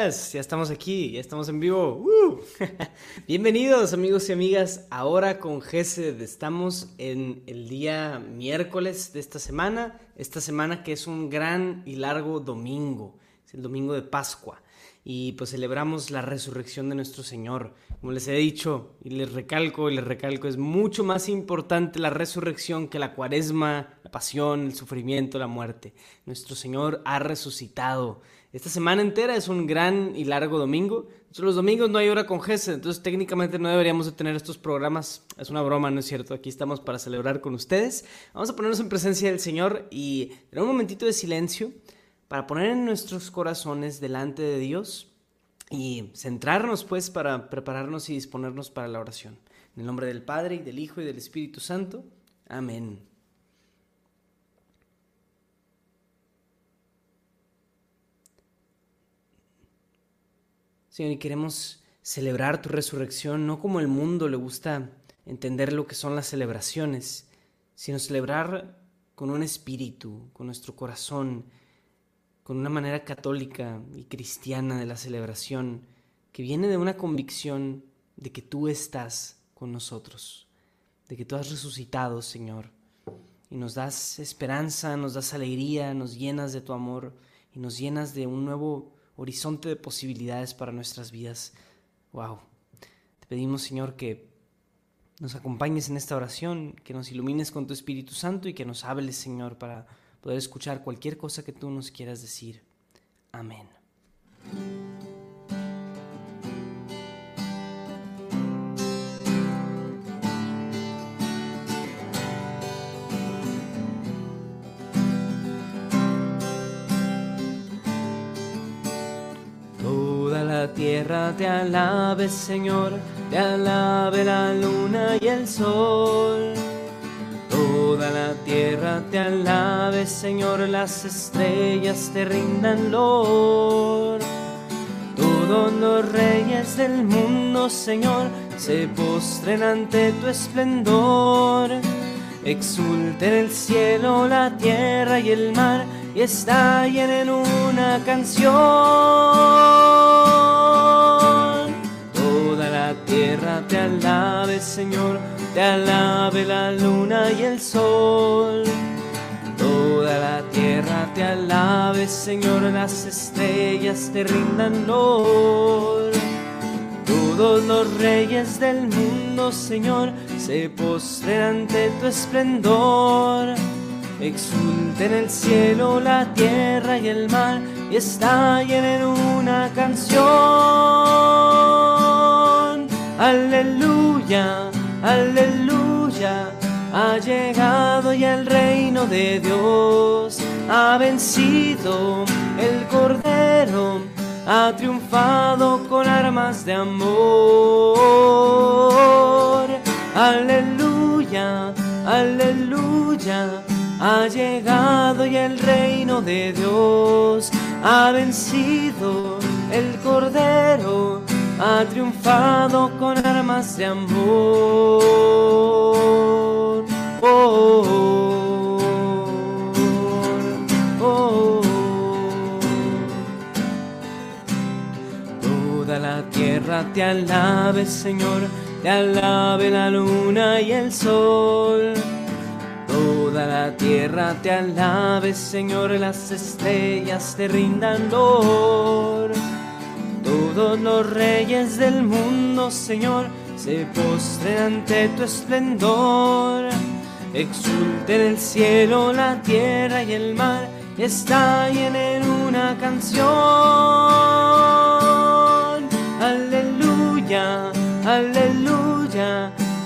Ya estamos aquí, ya estamos en vivo. ¡Uh! Bienvenidos amigos y amigas, ahora con GESED estamos en el día miércoles de esta semana, esta semana que es un gran y largo domingo, es el domingo de Pascua y pues celebramos la resurrección de nuestro Señor. Como les he dicho y les recalco y les recalco, es mucho más importante la resurrección que la cuaresma, la pasión, el sufrimiento, la muerte. Nuestro Señor ha resucitado. Esta semana entera es un gran y largo domingo. los domingos no hay hora con Gesed, entonces técnicamente no deberíamos de tener estos programas. Es una broma, ¿no es cierto? Aquí estamos para celebrar con ustedes. Vamos a ponernos en presencia del Señor y tener un momentito de silencio para poner en nuestros corazones delante de Dios y centrarnos pues para prepararnos y disponernos para la oración. En el nombre del Padre y del Hijo y del Espíritu Santo. Amén. Señor, y queremos celebrar tu resurrección no como el mundo le gusta entender lo que son las celebraciones, sino celebrar con un espíritu, con nuestro corazón, con una manera católica y cristiana de la celebración que viene de una convicción de que tú estás con nosotros, de que tú has resucitado, Señor, y nos das esperanza, nos das alegría, nos llenas de tu amor y nos llenas de un nuevo horizonte de posibilidades para nuestras vidas. Wow. Te pedimos, Señor, que nos acompañes en esta oración, que nos ilumines con tu Espíritu Santo y que nos hables, Señor, para poder escuchar cualquier cosa que tú nos quieras decir. Amén. Tierra te alabe, Señor, te alabe la luna y el sol Toda la tierra te alabe, Señor, las estrellas te rindan lor. Todos los reyes del mundo, Señor, se postren ante tu esplendor. Exulten el cielo, la tierra y el mar y estallen en una canción. Toda la tierra te alabe, Señor te alabe la luna y el sol. Toda la tierra te alabe, Señor, las estrellas te rindan lor. Todos los reyes del mundo, Señor, se postren ante tu esplendor. Exulten el cielo, la tierra y el mar y estallen en una canción. Aleluya aleluya, ha llegado ya el reino de Dios, ha vencido el Cordero, ha triunfado con armas de amor. Aleluya, aleluya, ha llegado ya el reino de Dios, ha vencido el Cordero, ha triunfado con armas de amor. Oh, oh, Toda la tierra te alabe, Señor, te alabe la luna y el sol. Toda la tierra te alabe, Señor, las estrellas te rindan lor. Todos los reyes del mundo, Señor, se postren ante tu esplendor. Exulten el cielo, la tierra y el mar, estallen en una canción. Aleluya, aleluya,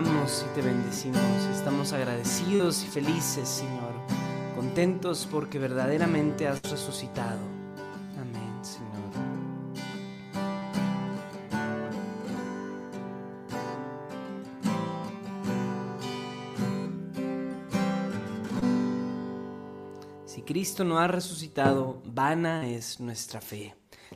Y te bendecimos. Estamos agradecidos y felices, Señor. Contentos porque verdaderamente has resucitado. Amén, Señor. Si Cristo no ha resucitado, vana es nuestra fe.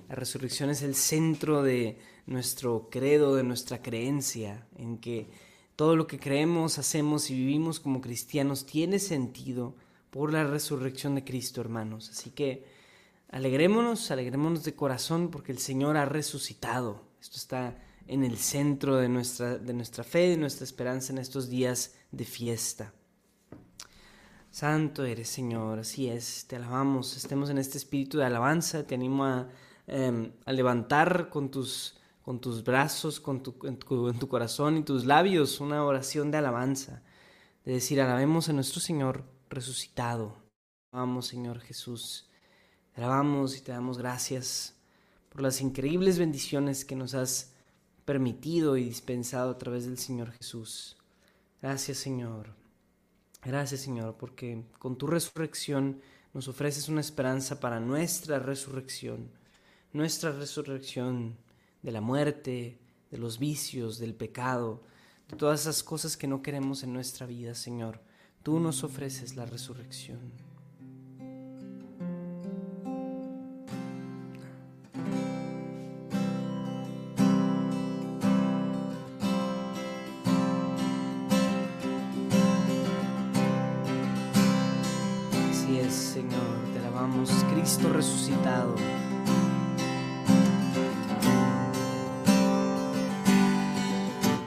La resurrección es el centro de nuestro credo, de nuestra creencia, en que todo lo que creemos, hacemos y vivimos como cristianos tiene sentido por la resurrección de Cristo, hermanos. Así que alegrémonos, alegrémonos de corazón porque el Señor ha resucitado. Esto está en el centro de nuestra, de nuestra fe, de nuestra esperanza en estos días de fiesta. Santo eres, Señor, así es, te alabamos, estemos en este espíritu de alabanza, te animo a, em, a levantar con tus con tus brazos, con tu, en, tu, corazón y tus labios una oración de alabanza, de decir, alabemos a nuestro Señor resucitado. Alabamos, Señor Jesús. Alabamos y te damos gracias por las increíbles bendiciones que nos has permitido y dispensado a través del Señor Jesús. Gracias, Señor. Gracias, Señor, porque con tu resurrección nos ofreces una esperanza para nuestra resurrección. Nuestra resurrección de la muerte, de los vicios, del pecado, de todas esas cosas que no queremos en nuestra vida, Señor. Tú nos ofreces la resurrección. Así es, Señor, te alabamos, Cristo resucitado.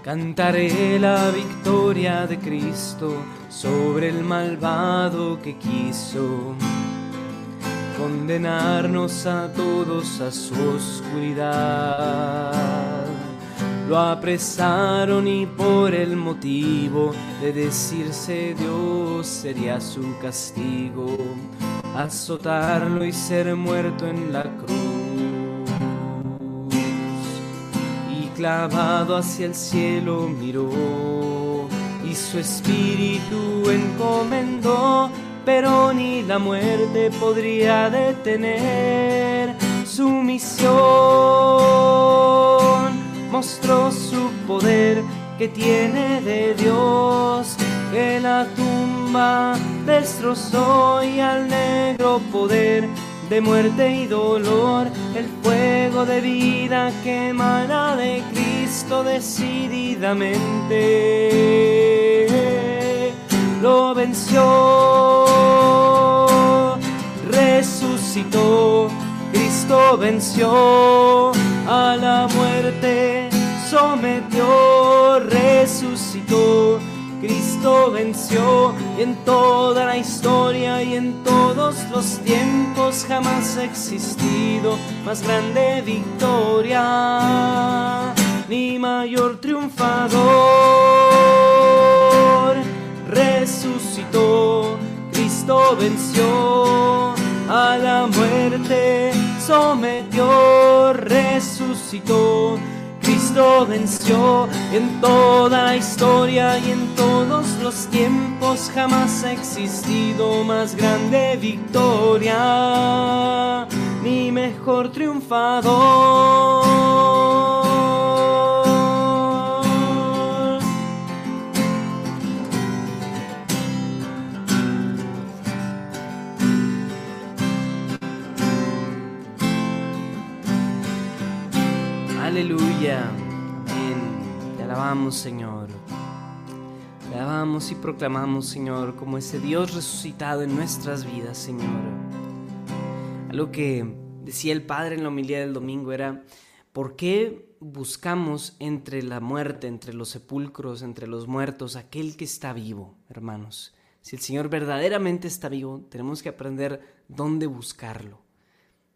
Cantaré la victoria de Cristo sobre el malvado que quiso condenarnos a todos a su oscuridad. Lo apresaron y por el motivo de decirse Dios sería su castigo, azotarlo y ser muerto en la cruz clavado hacia el cielo miró y su espíritu encomendó, pero ni la muerte podría detener su misión. Mostró su poder que tiene de Dios, que la tumba destrozó y al negro poder de muerte y dolor, el fuego de vida que emana de Cristo decididamente. Lo venció, resucitó, Cristo venció a la muerte, sometió, resucitó Cristo venció y en toda la historia y en todos los tiempos jamás ha existido más grande victoria ni mayor triunfador. Resucitó, Cristo venció a la muerte, sometió, resucitó Cristo venció en toda la historia y en todos los tiempos jamás ha existido más grande victoria, ni mejor triunfador. Aleluya. Alabamos, Señor. Alabamos y proclamamos, Señor, como ese Dios resucitado en nuestras vidas, Señor. Algo que decía el Padre en la homilía del domingo era, ¿por qué buscamos entre la muerte, entre los sepulcros, entre los muertos, aquel que está vivo, hermanos? Si el Señor verdaderamente está vivo, tenemos que aprender dónde buscarlo.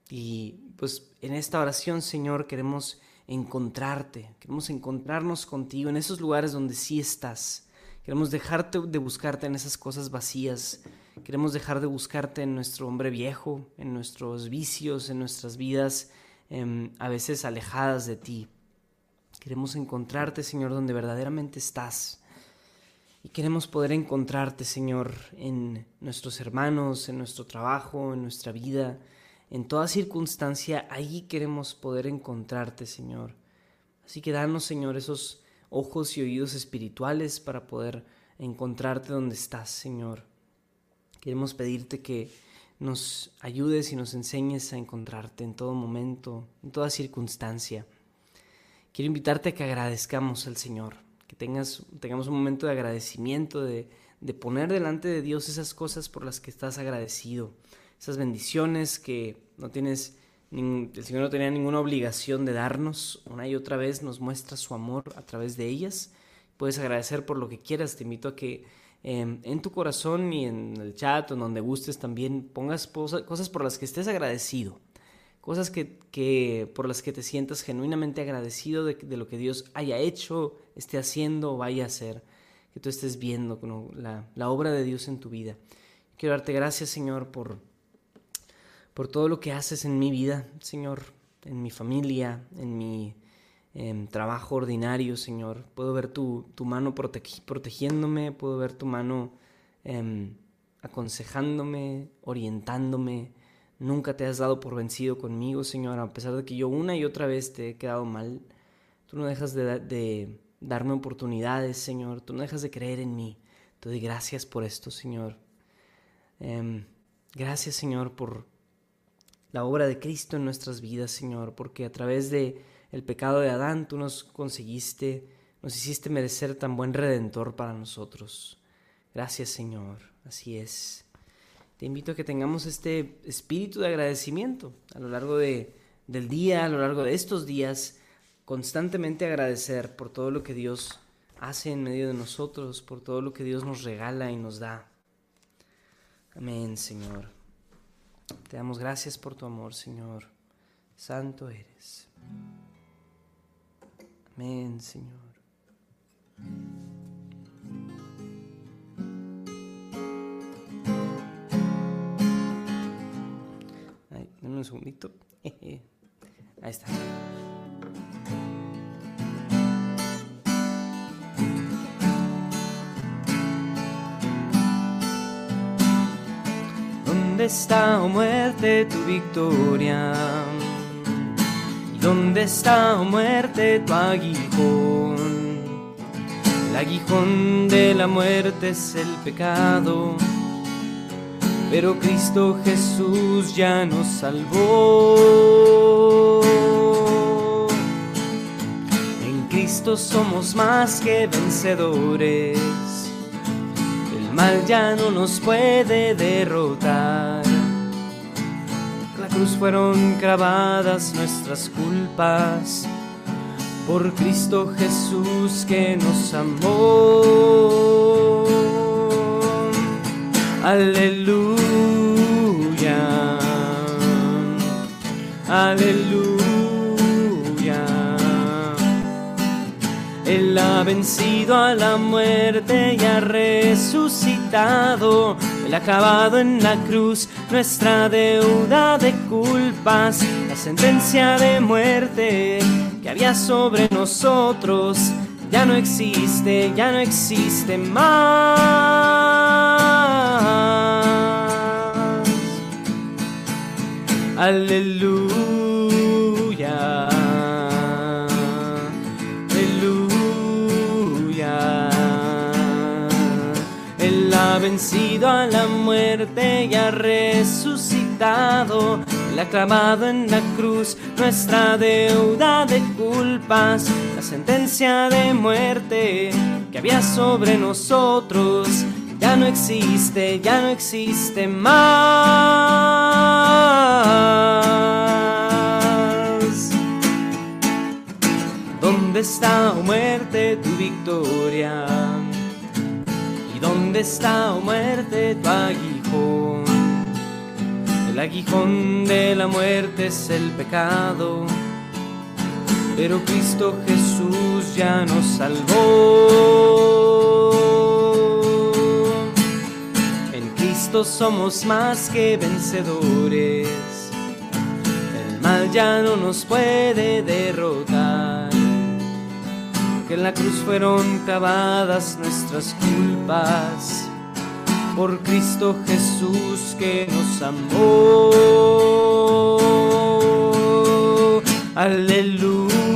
Y pues en esta oración, Señor, queremos encontrarte, queremos encontrarnos contigo en esos lugares donde sí estás. Queremos dejarte de buscarte en esas cosas vacías. Queremos dejar de buscarte en nuestro hombre viejo, en nuestros vicios, en nuestras vidas em, a veces alejadas de ti. Queremos encontrarte, Señor, donde verdaderamente estás. Y queremos poder encontrarte, Señor, en nuestros hermanos, en nuestro trabajo, en nuestra vida, en toda circunstancia. Ahí queremos poder encontrarte, Señor. Así que danos, Señor, esos ojos y oídos espirituales para poder encontrarte donde estás, Señor. Queremos pedirte que nos ayudes y nos enseñes a encontrarte en todo momento, en toda circunstancia. Quiero invitarte a que agradezcamos al Señor, que tengas, tengamos un momento de agradecimiento, de, de poner delante de Dios esas cosas por las que estás agradecido, esas bendiciones que no tienes, el Señor no tenía ninguna obligación de darnos, una y otra vez nos muestra su amor a través de ellas. Puedes agradecer por lo que quieras, te invito a que em, en tu corazón y en el chat o en donde gustes también pongas cosas por las que estés agradecido cosas que, por las que te sientas genuinamente agradecido de, lo que Dios haya hecho, esté haciendo o vaya a hacer, que tú estés viendo la, la, obra de Dios en tu vida. Quiero darte gracias, Señor, por, por todo lo que haces en mi vida, Señor, en mi familia, en mi em, trabajo ordinario, Señor. Puedo ver tu, mano protegiéndome, puedo ver tu mano em, aconsejándome, orientándome, Nunca te has dado por vencido conmigo, Señor, a pesar de que yo una y otra vez te he quedado mal. Tú no dejas de, darme oportunidades, Señor. Tú no dejas de creer en mí. Te doy gracias por esto, Señor. Em, gracias, Señor, por la obra de Cristo en nuestras vidas, Señor, porque a través de el pecado de Adán tú nos conseguiste, nos hiciste merecer tan buen redentor para nosotros. Gracias, Señor. Así es te invito a que tengamos este espíritu de agradecimiento a lo largo de, del día, a lo largo de estos días, constantemente agradecer por todo lo que Dios hace en medio de nosotros, por todo lo que Dios nos regala y nos da. Amén, Señor. Te damos gracias por tu amor, Señor. Santo eres. Amén, Señor. un segundito. Ahí está. ¿Dónde está, oh muerte, tu victoria? ¿Dónde está, oh muerte, tu aguijón? El aguijón de la muerte es el pecado pero Cristo Jesús ya nos salvó. En Cristo somos más que vencedores, mal ya no nos puede derrotar. la cruz fueron clavadas nuestras culpas, por Cristo Jesús que nos amó. Aleluya. Aleluya. Ha vencido a la muerte y ha resucitado. Él ha acabado en la cruz nuestra deuda de culpas, la sentencia de muerte que había sobre nosotros. Ya no existe, ya no existe más. Aleluya. A la muerte y ha resucitado. Él ha clavado en la cruz nuestra deuda de culpas, la sentencia de muerte que había sobre nosotros ya no existe, ya no existe más. ¿Dónde está, oh muerte, tu victoria? ¿Y dónde está, oh muerte, tu aguijón? El aguijón de la muerte es el pecado, pero Cristo Jesús ya nos salvó. somos más que vencedores. El mal ya no nos puede derrotar. porque en la cruz fueron clavadas nuestras culpas. Por Cristo Jesús que nos amó. Aleluya.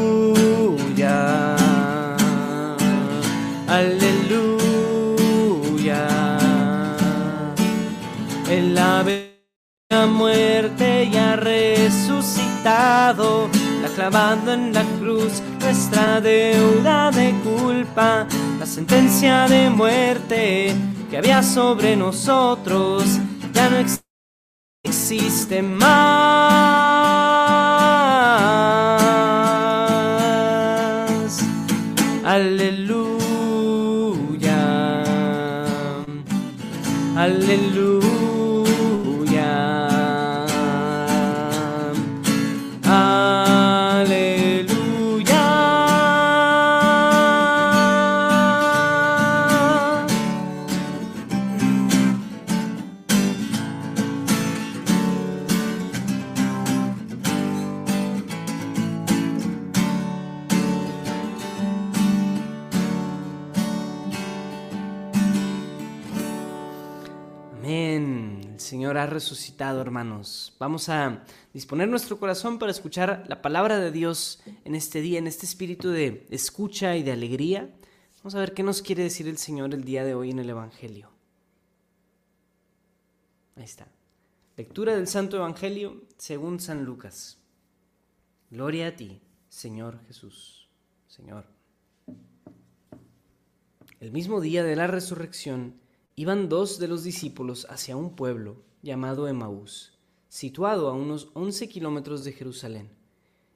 Aleluya. El ave muerte y ha resucitado clavando en la cruz nuestra deuda de culpa, la sentencia de muerte que había sobre nosotros ya no existe más. Hermanos. Vamos a disponer nuestro corazón para escuchar la palabra de Dios en este día, en este espíritu de escucha y de alegría. Vamos a ver qué nos quiere decir el Señor el día de hoy en el Evangelio. Ahí está. Lectura del Santo Evangelio según San Lucas. Gloria a ti, Señor Jesús. Señor. El mismo día de la resurrección, iban dos de los discípulos hacia un pueblo llamado Emaús, situado a unos 11 kilómetros de Jerusalén,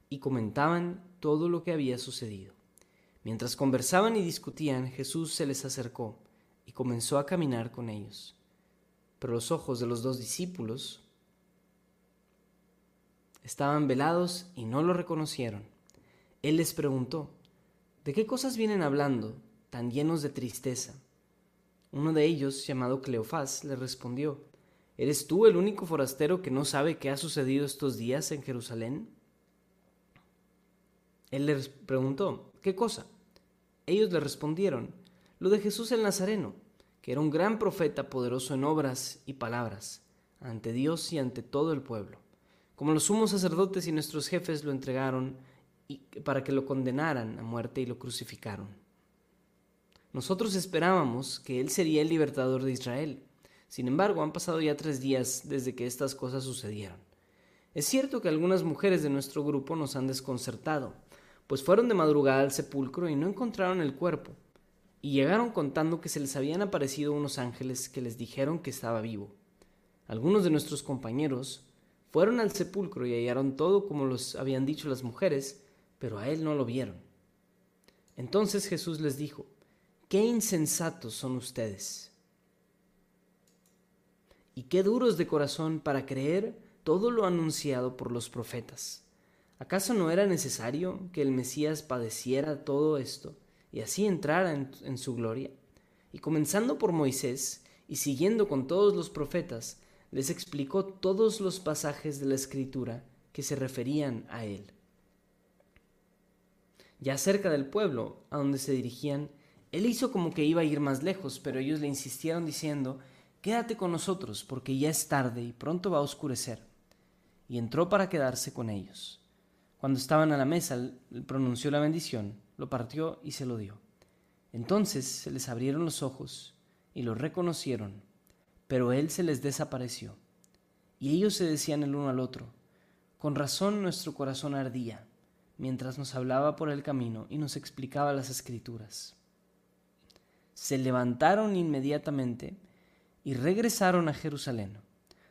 y comentaban todo lo que había sucedido. Mientras conversaban y discutían, Jesús se les acercó y comenzó a caminar con ellos. Pero los ojos de los dos discípulos estaban velados y no lo reconocieron. Él les preguntó, ¿de qué cosas vienen hablando, tan llenos de tristeza? Uno de ellos, llamado Cleofás, le respondió, ¿Eres tú el único forastero que no sabe qué ha sucedido estos días en Jerusalén? Él les preguntó, ¿qué cosa? Ellos le respondieron, lo de Jesús el Nazareno, que era un gran profeta poderoso en obras y palabras, ante Dios y ante todo el pueblo. Como los sumos sacerdotes y nuestros jefes lo entregaron para que lo condenaran a muerte y lo crucificaron. Nosotros esperábamos que Él sería el libertador de Israel sin embargo, han pasado ya tres días desde que estas cosas sucedieron. Es cierto que algunas mujeres de nuestro grupo nos han desconcertado, pues fueron de madrugada al sepulcro y no encontraron el cuerpo, y llegaron contando que se les habían aparecido unos ángeles que les dijeron que estaba vivo. Algunos de nuestros compañeros fueron al sepulcro y hallaron todo como los habían dicho las mujeres, pero a él no lo vieron. Entonces Jesús les dijo, Qué insensatos son ustedes y qué duros de corazón para creer todo lo anunciado por los profetas. ¿Acaso no era necesario que el Mesías padeciera todo esto y así entrara en, su gloria? Y comenzando por Moisés y siguiendo con todos los profetas, les explicó todos los pasajes de la Escritura que se referían a él. Ya cerca del pueblo a donde se dirigían, él hizo como que iba a ir más lejos, pero ellos le insistieron diciendo Quédate con nosotros, porque ya es tarde y pronto va a oscurecer. Y entró para quedarse con ellos. Cuando estaban a la mesa, pronunció la bendición, lo partió y se lo dio. Entonces se les abrieron los ojos y lo reconocieron, pero él se les desapareció. Y ellos se decían el uno al otro, con razón nuestro corazón ardía, mientras nos hablaba por el camino y nos explicaba las escrituras. Se levantaron inmediatamente y regresaron a Jerusalén,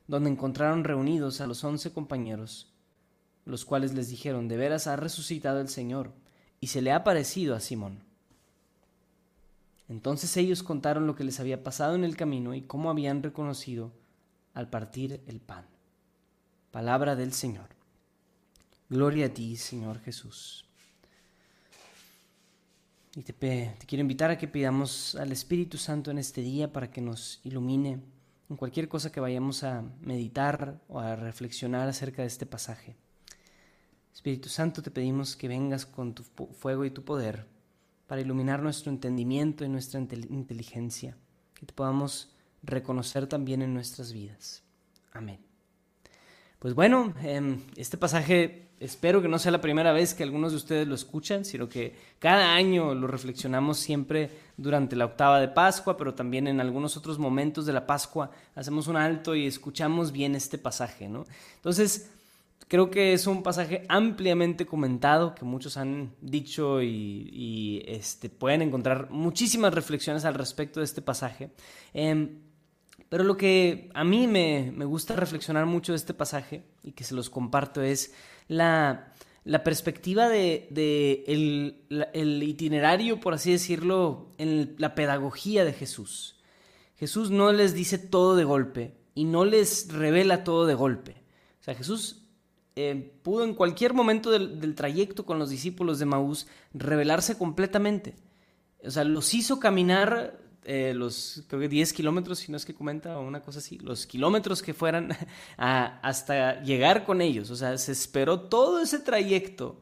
donde encontraron reunidos a los once compañeros, los cuales les dijeron, de veras ha resucitado el Señor, y se le ha parecido a Simón. Entonces ellos contaron lo que les había pasado en el camino y cómo habían reconocido al partir el pan. Palabra del Señor. Gloria a ti, Señor Jesús. Y te, quiero invitar a que pidamos al Espíritu Santo en este día para que nos ilumine en cualquier cosa que vayamos a meditar o a reflexionar acerca de este pasaje. Espíritu Santo, te pedimos que vengas con tu fuego y tu poder para iluminar nuestro entendimiento y nuestra inteligencia, que te podamos reconocer también en nuestras vidas. Amén. Pues bueno, em, este pasaje espero que no sea la primera vez que algunos de ustedes lo escuchan, sino que cada año lo reflexionamos siempre durante la octava de Pascua, pero también en algunos otros momentos de la Pascua hacemos un alto y escuchamos bien este pasaje, ¿no? Entonces, creo que es un pasaje ampliamente comentado, que muchos han dicho y, este, pueden encontrar muchísimas reflexiones al respecto de este pasaje. Em, pero lo que a mí me, gusta reflexionar mucho de este pasaje y que se los comparto es la, perspectiva de, el, itinerario, por así decirlo, en la pedagogía de Jesús. Jesús no les dice todo de golpe y no les revela todo de golpe. O sea, Jesús eh, pudo en cualquier momento del, del, trayecto con los discípulos de Maús revelarse completamente. O sea, los hizo caminar eh, los, creo que 10 kilómetros, si no es que comenta, o una cosa así, los kilómetros que fueran hasta llegar con ellos. O sea, se esperó todo ese trayecto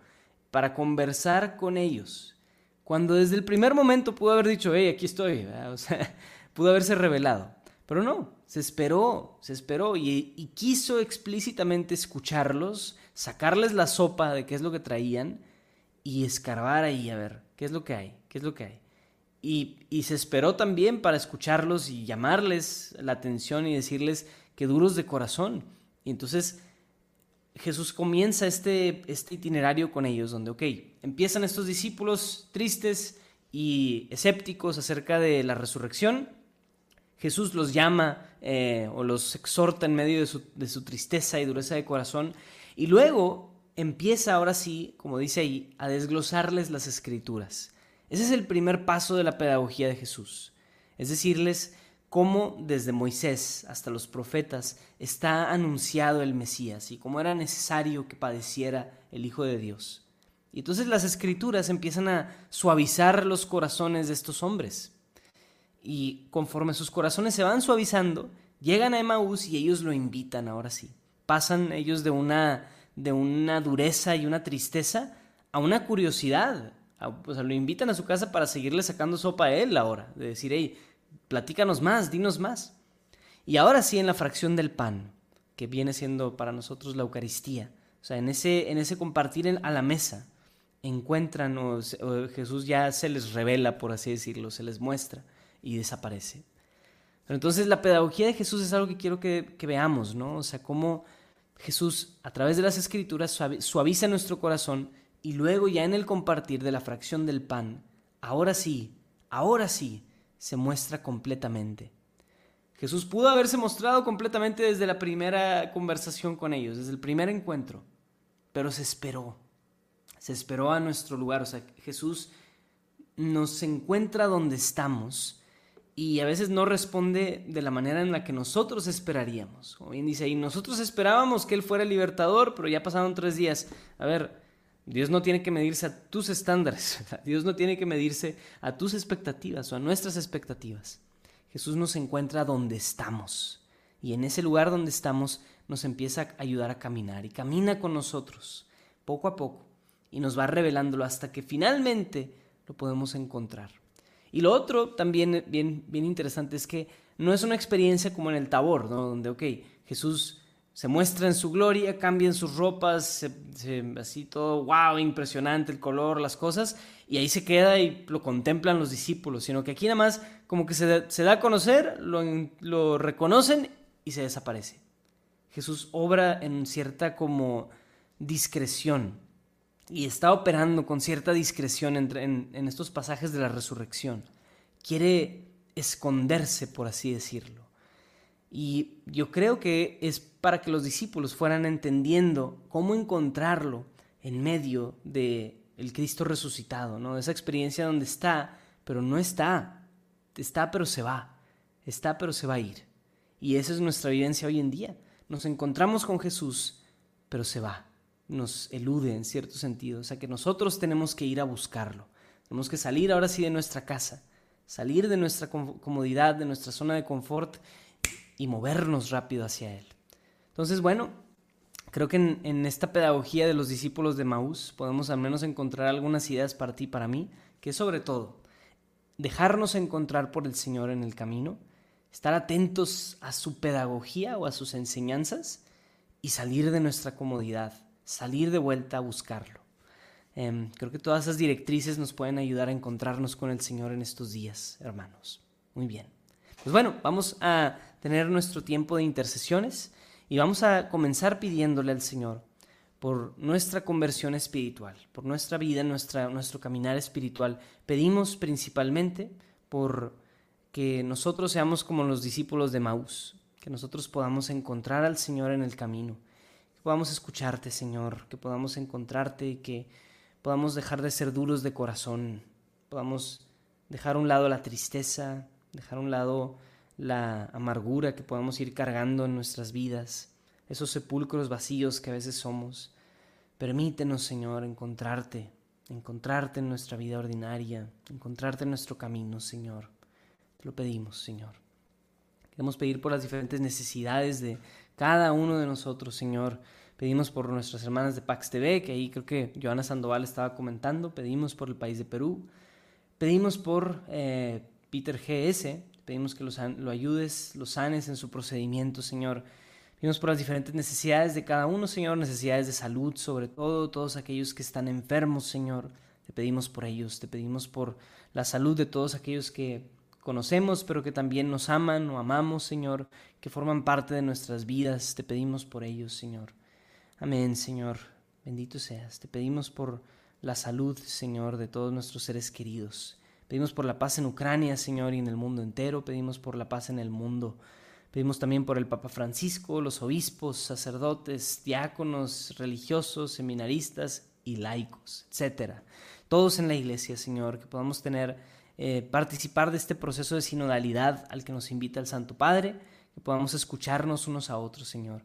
para conversar con ellos. Cuando desde el primer momento pudo haber dicho, hey, aquí estoy, o sea, pudo haberse revelado. Pero no, se esperó, se esperó y, y quiso explícitamente escucharlos, sacarles la sopa de qué es lo que traían y escarbar ahí a ver qué es lo que hay, qué es lo que hay. Y, se esperó también para escucharlos y llamarles la atención y decirles que duros de corazón. Y entonces Jesús comienza este, este itinerario con ellos, donde, ok, empiezan estos discípulos tristes y escépticos acerca de la resurrección. Jesús los llama eh, o los exhorta en medio de su, de su tristeza y dureza de corazón. Y luego empieza ahora sí, como dice ahí, a desglosarles las escrituras. Ese es el primer paso de la pedagogía de Jesús. Es decirles cómo desde Moisés hasta los profetas está anunciado el Mesías y cómo era necesario que padeciera el Hijo de Dios. Y entonces las escrituras empiezan a suavizar los corazones de estos hombres. Y conforme sus corazones se van suavizando, llegan a Emaús y ellos lo invitan ahora sí. Pasan ellos de una, de una dureza y una tristeza a una curiosidad, pues lo invitan a su casa para seguirle sacando sopa a él ahora, de decir, hey, platícanos más, dinos más. Y ahora sí en la fracción del pan, que viene siendo para nosotros la Eucaristía, o sea, en ese, en ese compartir a la mesa, encuentran o, Jesús ya se les revela, por así decirlo, se les muestra y desaparece. Pero entonces la pedagogía de Jesús es algo que quiero que, que veamos, ¿no? O sea, cómo Jesús a través de las escrituras suaviza nuestro corazón y luego ya en el compartir de la fracción del pan, ahora sí, ahora sí, se muestra completamente. Jesús pudo haberse mostrado completamente desde la primera conversación con ellos, desde el primer encuentro, pero se esperó, se esperó a nuestro lugar, o sea, Jesús nos encuentra donde estamos y a veces no responde de la manera en la que nosotros esperaríamos. Como bien dice ahí, nosotros esperábamos que Él fuera el libertador, pero ya pasaron tres días. A ver, Dios no tiene que medirse a tus estándares, Dios no tiene que medirse a tus expectativas o a nuestras expectativas. Jesús nos encuentra donde estamos y en ese lugar donde estamos nos empieza a ayudar a caminar y camina con nosotros poco a poco y nos va revelándolo hasta que finalmente lo podemos encontrar. Y lo otro también bien, bien interesante es que no es una experiencia como en el Tabor, ¿no? donde, ok, Jesús se muestra en su gloria, cambian sus ropas, así todo, wow, impresionante el color, las cosas, y ahí se queda y lo contemplan los discípulos, sino que aquí nada más como que se, da a conocer, lo, lo, reconocen y se desaparece. Jesús obra en cierta como discreción y está operando con cierta discreción entre, en, en estos pasajes de la resurrección. Quiere esconderse, por así decirlo. Y yo creo que es para que los discípulos fueran entendiendo cómo encontrarlo en medio de el Cristo resucitado, ¿no? Esa experiencia donde está, pero no está. Está, pero se va. Está, pero se va a ir. Y esa es nuestra vivencia hoy en día. Nos encontramos con Jesús, pero se va. Nos elude en cierto sentido. O sea que nosotros tenemos que ir a buscarlo. Tenemos que salir ahora sí de nuestra casa, salir de nuestra comodidad, de nuestra zona de confort y movernos rápido hacia Él. Entonces, bueno, creo que en, esta pedagogía de los discípulos de Maús podemos al menos encontrar algunas ideas para ti para mí que sobre todo dejarnos encontrar por el Señor en el camino, estar atentos a su pedagogía o a sus enseñanzas y salir de nuestra comodidad, salir de vuelta a buscarlo. Em, creo que todas esas directrices nos pueden ayudar a encontrarnos con el Señor en estos días, hermanos. Muy bien. Pues bueno, vamos a tener nuestro tiempo de intercesiones y vamos a comenzar pidiéndole al Señor por nuestra conversión espiritual, por nuestra vida, nuestra, nuestro caminar espiritual. Pedimos principalmente por que nosotros seamos como los discípulos de Maús, que nosotros podamos encontrar al Señor en el camino, que podamos escucharte, Señor, que podamos encontrarte y que podamos dejar de ser duros de corazón, podamos dejar a un lado la tristeza, dejar a un lado la amargura que podamos ir cargando en nuestras vidas, esos sepulcros vacíos que a veces somos. Permítenos, Señor, encontrarte, encontrarte en nuestra vida ordinaria, encontrarte en nuestro camino, Señor. Te lo pedimos, Señor. Queremos pedir por las diferentes necesidades de cada uno de nosotros, Señor. Pedimos por nuestras hermanas de Pax TV, que ahí creo que Joana Sandoval estaba comentando. Pedimos por el país de Perú. Pedimos por eh, Peter GS, Pedimos que lo ayudes, lo sanes en su procedimiento, Señor. Pedimos por las diferentes necesidades de cada uno, Señor, necesidades de salud, sobre todo todos aquellos que están enfermos, Señor. Te pedimos por ellos, te pedimos por la salud de todos aquellos que conocemos, pero que también nos aman o amamos, Señor, que forman parte de nuestras vidas. Te pedimos por ellos, Señor. Amén, Señor. Bendito seas. Te pedimos por la salud, Señor, de todos nuestros seres queridos. Pedimos por la paz en Ucrania, Señor, y en el mundo entero. Pedimos por la paz en el mundo. Pedimos también por el Papa Francisco, los obispos, sacerdotes, diáconos, religiosos, seminaristas y laicos, etcétera. Todos en la iglesia, Señor, que podamos tener, eh, participar de este proceso de sinodalidad al que nos invita el Santo Padre, que podamos escucharnos unos a otros, Señor.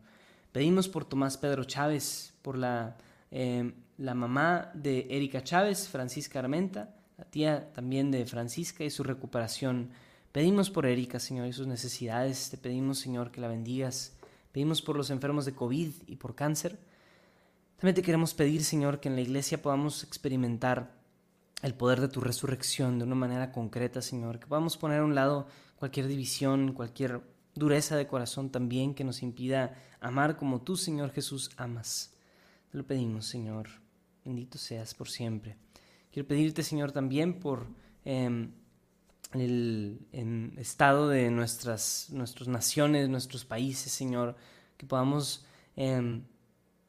Pedimos por Tomás Pedro Chávez, por la, eh, la mamá de Erika Chávez, Francisca Armenta, la tía también de Francisca y su recuperación. Pedimos por Erika, Señor, y sus necesidades. Te pedimos, Señor, que la bendigas. Pedimos por los enfermos de COVID y por cáncer. También te queremos pedir, Señor, que en la iglesia podamos experimentar el poder de tu resurrección de una manera concreta, Señor. Que podamos poner a un lado cualquier división, cualquier dureza de corazón también que nos impida amar como tú, Señor Jesús, amas. Te lo pedimos, Señor. Bendito seas por siempre. Quiero pedirte, Señor, también por em, el estado de nuestras, nuestras naciones, nuestros países, Señor, que podamos em,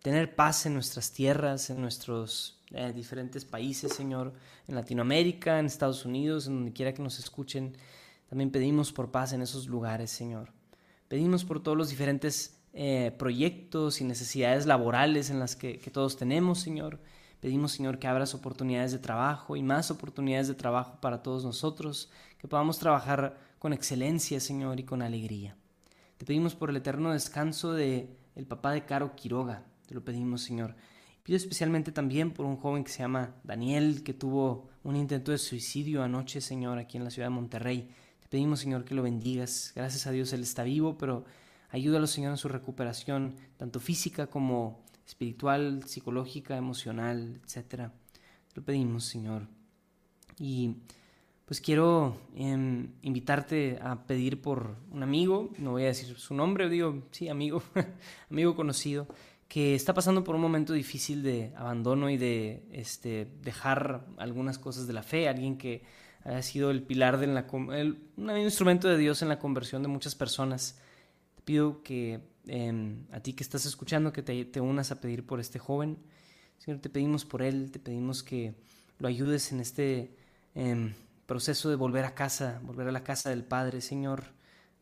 tener paz en nuestras tierras, en nuestros eh, diferentes países, Señor, en Latinoamérica, en Estados Unidos, en donde quiera que nos escuchen. También pedimos por paz en esos lugares, Señor. Pedimos por todos los diferentes eh, proyectos y necesidades laborales en las que todos tenemos, Señor Pedimos, Señor, que abras oportunidades de trabajo y más oportunidades de trabajo para todos nosotros, que podamos trabajar con excelencia, Señor, y con alegría. Te pedimos por el eterno descanso de el papá de Caro Quiroga. Te lo pedimos, Señor. Pido especialmente también por un joven que se llama Daniel, que tuvo un intento de suicidio anoche, Señor, aquí en la ciudad de Monterrey. Te pedimos, Señor, que lo bendigas. Gracias a Dios él está vivo, pero ayúdalo, Señor, en su recuperación, tanto física como espiritual, psicológica, emocional, etc. Lo pedimos, Señor. Y pues quiero em, invitarte a pedir por un amigo, no voy a decir su nombre, digo, sí, amigo, amigo conocido, que está pasando por un momento difícil de abandono y de este, dejar algunas cosas de la fe, alguien que ha sido el pilar de la, un instrumento de Dios en la conversión de muchas personas. Te pido que Em, a ti que estás escuchando, que te, unas a pedir por este joven. Señor, te pedimos por él, te pedimos que lo ayudes en este em, proceso de volver a casa, volver a la casa del Padre, Señor,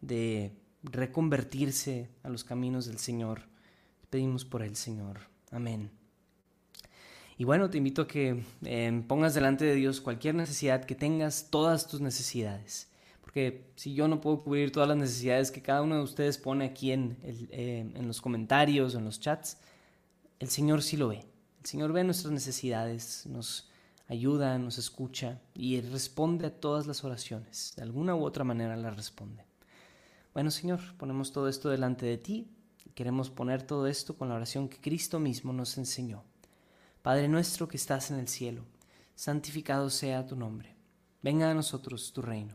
de reconvertirse a los caminos del Señor. Te pedimos por él, Señor. Amén. Y bueno, te invito a que em, pongas delante de Dios cualquier necesidad que tengas, todas tus necesidades porque si yo no puedo cubrir todas las necesidades que cada uno de ustedes pone aquí en, eh, en los comentarios en los chats, el Señor sí lo ve. El Señor ve nuestras necesidades, nos ayuda, nos escucha y responde a todas las oraciones. De alguna u otra manera las responde. Bueno, Señor, ponemos todo esto delante de ti y queremos poner todo esto con la oración que Cristo mismo nos enseñó. Padre nuestro que estás en el cielo santificado sea tu nombre. Venga a nosotros tu reino.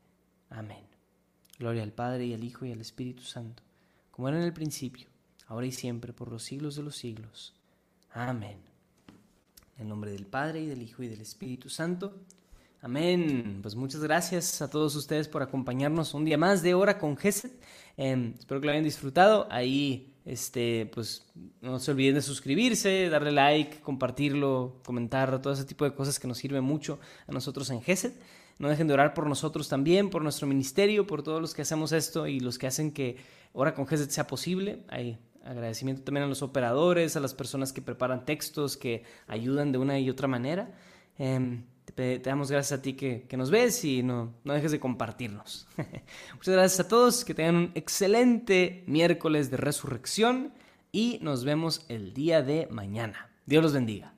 Amén. Gloria al Padre y al Hijo y al Espíritu Santo, como era en el principio, ahora y siempre, por los siglos de los siglos. Amén. En nombre del Padre y del Hijo y del Espíritu Santo. Amén. Pues muchas gracias a todos ustedes por acompañarnos un día más de Hora con Gesed. Em, espero que lo hayan disfrutado. Ahí este, pues no se olviden de suscribirse, darle like, compartirlo, comentar, todo ese tipo de cosas que nos sirve mucho a nosotros en GESED. No dejen de orar por nosotros también, por nuestro ministerio, por todos los que hacemos esto y los que hacen que Hora con GESED sea posible. Hay agradecimiento también a los operadores, a las personas que preparan textos, que ayudan de una y otra manera. Em, te, damos gracias a ti que, nos ves y no, no dejes de compartirnos. Muchas gracias a todos, que tengan un excelente miércoles de resurrección y nos vemos el día de mañana. Dios los bendiga.